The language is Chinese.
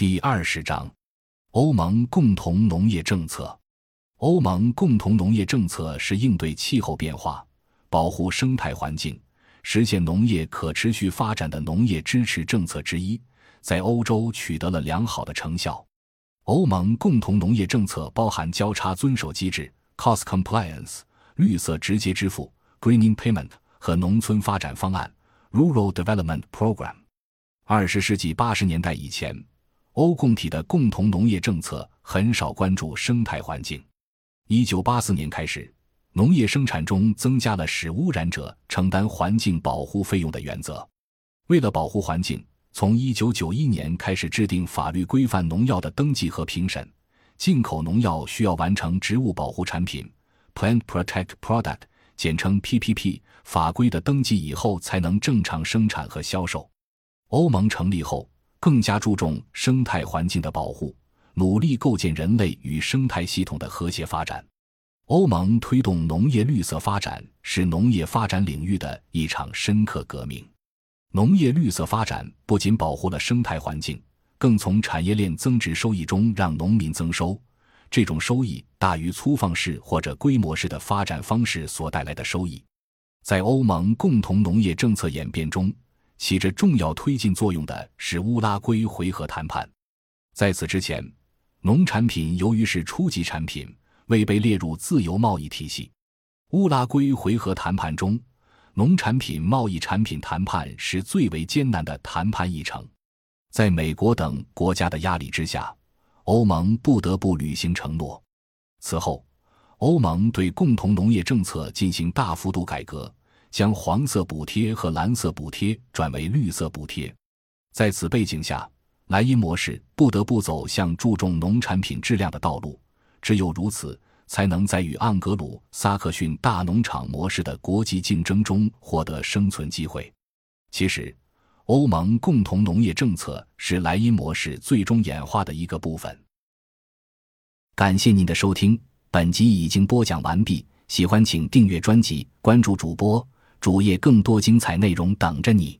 第二十章，欧盟共同农业政策。欧盟共同农业政策是应对气候变化、保护生态环境、实现农业可持续发展的农业支持政策之一，在欧洲取得了良好的成效。欧盟共同农业政策包含交叉遵守机制 （Cost Compliance）、绿色直接支付 （Greening Payment） 和农村发展方案 （Rural Development Program）。二十世纪八十年代以前。欧共体的共同农业政策很少关注生态环境。一九八四年开始，农业生产中增加了使污染者承担环境保护费用的原则。为了保护环境，从一九九一年开始制定法律规范农药的登记和评审。进口农药需要完成植物保护产品 （Plant Protect Product，简称 PPP） 法规的登记以后，才能正常生产和销售。欧盟成立后。更加注重生态环境的保护，努力构建人类与生态系统的和谐发展。欧盟推动农业绿色发展，是农业发展领域的一场深刻革命。农业绿色发展不仅保护了生态环境，更从产业链增值收益中让农民增收。这种收益大于粗放式或者规模式的发展方式所带来的收益。在欧盟共同农业政策演变中。起着重要推进作用的是乌拉圭回合谈判。在此之前，农产品由于是初级产品，未被列入自由贸易体系。乌拉圭回合谈判中，农产品贸易产品谈判是最为艰难的谈判议程。在美国等国家的压力之下，欧盟不得不履行承诺。此后，欧盟对共同农业政策进行大幅度改革。将黄色补贴和蓝色补贴转为绿色补贴，在此背景下，莱茵模式不得不走向注重农产品质量的道路。只有如此，才能在与盎格鲁撒克逊大农场模式的国际竞争中获得生存机会。其实，欧盟共同农业政策是莱茵模式最终演化的一个部分。感谢您的收听，本集已经播讲完毕。喜欢请订阅专辑，关注主播。主页更多精彩内容等着你。